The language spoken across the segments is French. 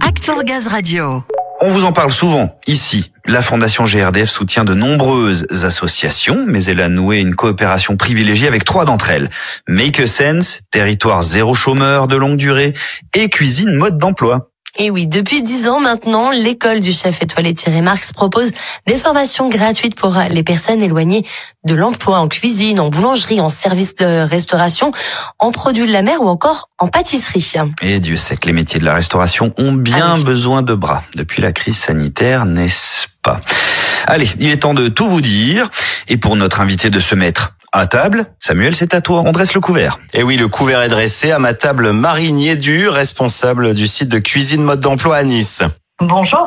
Act Gaz Radio. On vous en parle souvent ici. La Fondation GRDF soutient de nombreuses associations, mais elle a noué une coopération privilégiée avec trois d'entre elles. Make a Sense, Territoire zéro chômeur de longue durée et Cuisine mode d'emploi. Et oui, depuis dix ans maintenant, l'école du chef étoilé Thierry Marx propose des formations gratuites pour les personnes éloignées de l'emploi en cuisine, en boulangerie, en service de restauration, en produits de la mer ou encore en pâtisserie. Et Dieu sait que les métiers de la restauration ont bien Ah oui. besoin de bras depuis la crise sanitaire, n'est-ce pas? Allez, il est temps de tout vous dire. Et pour notre invité de se mettre à table, Samuel, c'est à toi. On dresse le couvert. Et oui, le couvert est dressé à ma table Marie Niédu, responsable du site de cuisine mode d'emploi à Nice. Bonjour.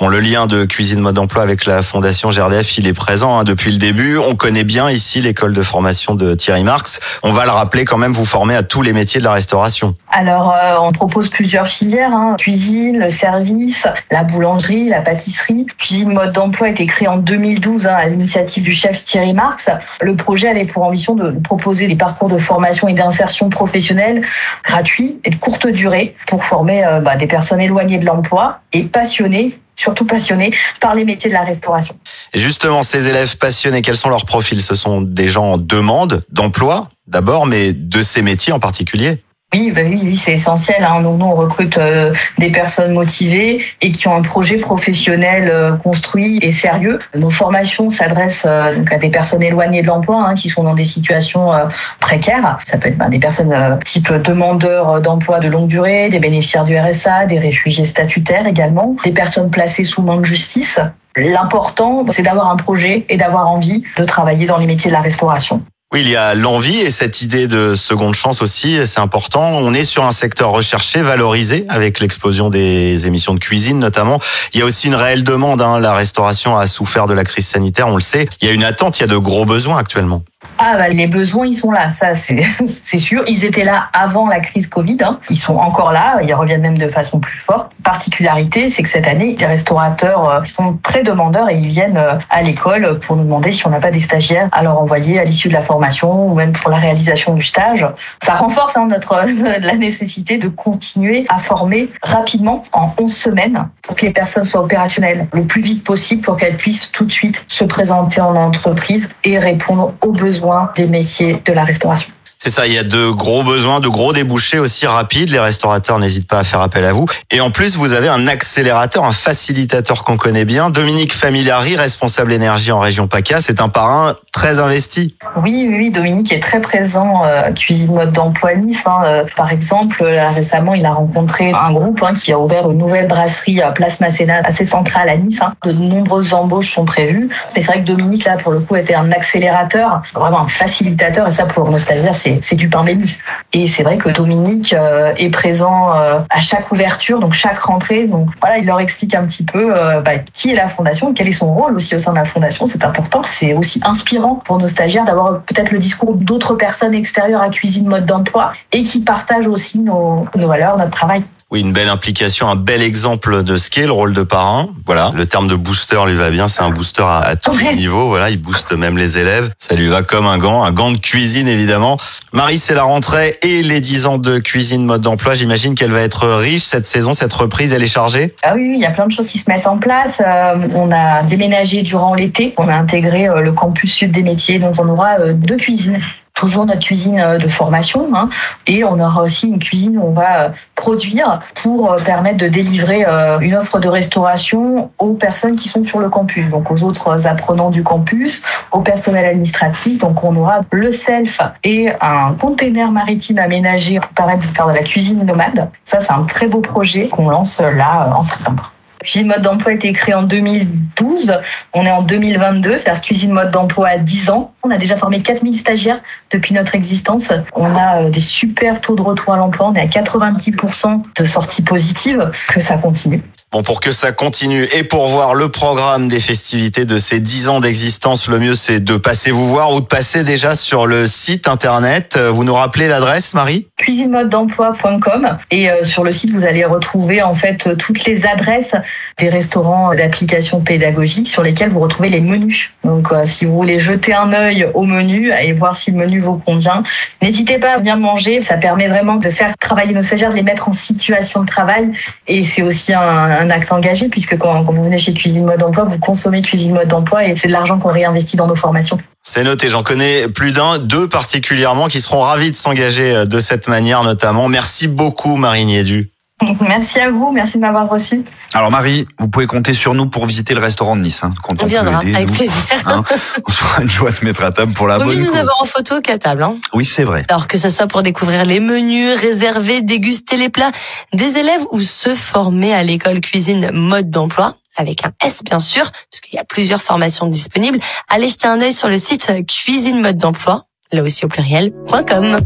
Bon, le lien de cuisine mode d'emploi avec la fondation GRDF, il est présent hein, depuis le début. On connaît bien ici l'école de formation de Thierry Marx. On va le rappeler quand même, vous formez à tous les métiers de la restauration. Alors, euh, on propose plusieurs filières hein. cuisine, le service, la boulangerie, la pâtisserie. Cuisine mode d'emploi a été créée en 2012 hein, à l'initiative du chef Thierry Marx. Le projet avait pour ambition de proposer des parcours de formation et d'insertion professionnelle gratuits et de courte durée pour former euh, bah, des personnes éloignées de l'emploi et passionnées surtout passionnées par les métiers de la restauration. Et justement, ces élèves passionnés, quels sont leurs profils? Ce sont des gens en demande d'emploi d'abord, mais de ces métiers en particulier? Oui, bah oui, oui, c'est essentiel. Hein. Donc nous, on recrute euh, des personnes motivées et qui ont un projet professionnel euh, construit et sérieux. Nos formations s'adressent euh, donc à des personnes éloignées de l'emploi, hein, qui sont dans des situations euh, précaires. Ça peut être bah, des personnes euh, type demandeurs d'emploi de longue durée, des bénéficiaires du RSA, des réfugiés statutaires également, des personnes placées sous main de justice. L'important, c'est d'avoir un projet et d'avoir envie de travailler dans les métiers de la restauration. Oui, il y a l'envie et cette idée de seconde chance aussi, c'est important. On est sur un secteur recherché, valorisé, avec l'explosion des émissions de cuisine notamment. Il y a aussi une réelle demande. Hein. La restauration a souffert de la crise sanitaire, on le sait. Il y a une attente, il y a de gros besoins actuellement. Ah bah, les besoins ils sont là, ça c'est sûr. Ils étaient là avant la crise Covid, hein. ils sont encore là, ils reviennent même de façon plus forte. Particularité, c'est que cette année, les restaurateurs euh, sont très demandeurs et ils viennent euh, à l'école pour nous demander si on n'a pas des stagiaires à leur envoyer à l'issue de la formation ou même pour la réalisation du stage. Ça renforce hein, notre la nécessité de continuer à former rapidement en 11 semaines pour que les personnes soient opérationnelles le plus vite possible pour qu'elles puissent tout de suite se présenter en entreprise et répondre aux besoins des métiers de la restauration. C'est ça, il y a de gros besoins, de gros débouchés aussi rapides. Les restaurateurs n'hésitent pas à faire appel à vous. Et en plus, vous avez un accélérateur, un facilitateur qu'on connaît bien. Dominique Familari, responsable énergie en région PACA, c'est un parrain investi. Oui, oui, Dominique est très présent euh, cuisine mode d'emploi Nice. hein. Euh, par exemple, récemment, il a rencontré un groupe hein, qui a ouvert une nouvelle brasserie à Place Masséna, assez centrale à Nice. hein. De nombreuses embauches sont prévues. Mais c'est vrai que Dominique, là, pour le coup, était un accélérateur, vraiment un facilitateur. Et ça, pour nos stagiaires, c'est c'est du pain béni. Et c'est vrai que Dominique euh, est présent à chaque ouverture, donc chaque rentrée. Donc voilà, il leur explique un petit peu bah, qui est la fondation, quel est son rôle aussi au sein de la fondation. C'est important. C'est aussi inspirant pour nos stagiaires d'avoir peut-être le discours d'autres personnes extérieures à Cuisine Mode d'Emploi et qui partagent aussi nos, valeurs, notre travail. Oui, une belle implication, un bel exemple de ce qu'est le rôle de parrain. Voilà, le terme de booster lui va bien, c'est un booster à, à tous les niveaux. Voilà, il booste même les élèves. Ça lui va comme un gant, un gant de cuisine évidemment. Marie, c'est la rentrée et les 10 ans de cuisine mode d'emploi. J'imagine qu'elle va être riche cette saison, cette reprise, elle est chargée. Ah oui, il y a plein de choses qui se mettent en place. Euh, on a déménagé durant l'été. On a intégré euh, le campus sud des métiers. Donc, on aura euh, deux cuisines. Toujours notre cuisine de formation. hein. et on aura aussi une cuisine où on va produire pour euh, permettre de délivrer euh, une offre de restauration aux personnes qui sont sur le campus. Donc, aux autres apprenants du campus, au personnel administratif. Donc, on aura le self et un container maritime aménagé pour permettre de faire de la cuisine nomade. Ça, c'est un très beau projet qu'on lance là euh, en septembre. Cuisine mode d'emploi a été créée en 2012. On est en 2022, c'est-à-dire cuisine mode d'emploi à 10 ans. On a déjà formé 4000 stagiaires depuis notre existence. On a euh, des super taux de retour à l'emploi. On est à 90% de sorties positives. Que ça continue. Bon, pour que ça continue et pour voir le programme des festivités de ces 10 ans d'existence, le mieux c'est de passer vous voir ou de passer déjà sur le site internet. Euh, vous nous rappelez l'adresse, Marie? Cuisinemodedemploi.com et euh, sur le site vous allez retrouver en fait toutes les adresses des restaurants d'applications pédagogiques sur lesquels vous retrouvez les menus. Donc euh, si vous voulez jeter un œil au menu et voir si le menu vous convient, n'hésitez pas à venir manger. Ça permet vraiment de faire travailler nos stagiaires, de les mettre en situation de travail et c'est aussi un, un acte engagé puisque quand, vous venez chez Cuisine Mode Emploi, vous consommez Cuisine Mode d'emploi et c'est de l'argent qu'on réinvestit dans nos formations. C'est noté, j'en connais plus d'un, deux particulièrement, qui seront ravis de s'engager euh, de cette manière notamment. Merci beaucoup Marie Merci à vous, merci de m'avoir reçu. Alors Marie, vous pouvez compter sur nous pour visiter le restaurant de Nice. Hein, quand on, on viendra, aider, avec nous, plaisir. Hein, on sera une joie de mettre à table pour la Vaut bonne nous avoir en photo qu'à table. Hein. Oui, c'est vrai. Alors que ce soit pour découvrir les menus, réserver, déguster les plats des élèves ou se former à l'école cuisine mode d'emploi, avec un S bien sûr, puisqu'il y a plusieurs formations disponibles, allez jeter un œil sur le site cuisine mode d'emploi, là aussi au pluriel, .com.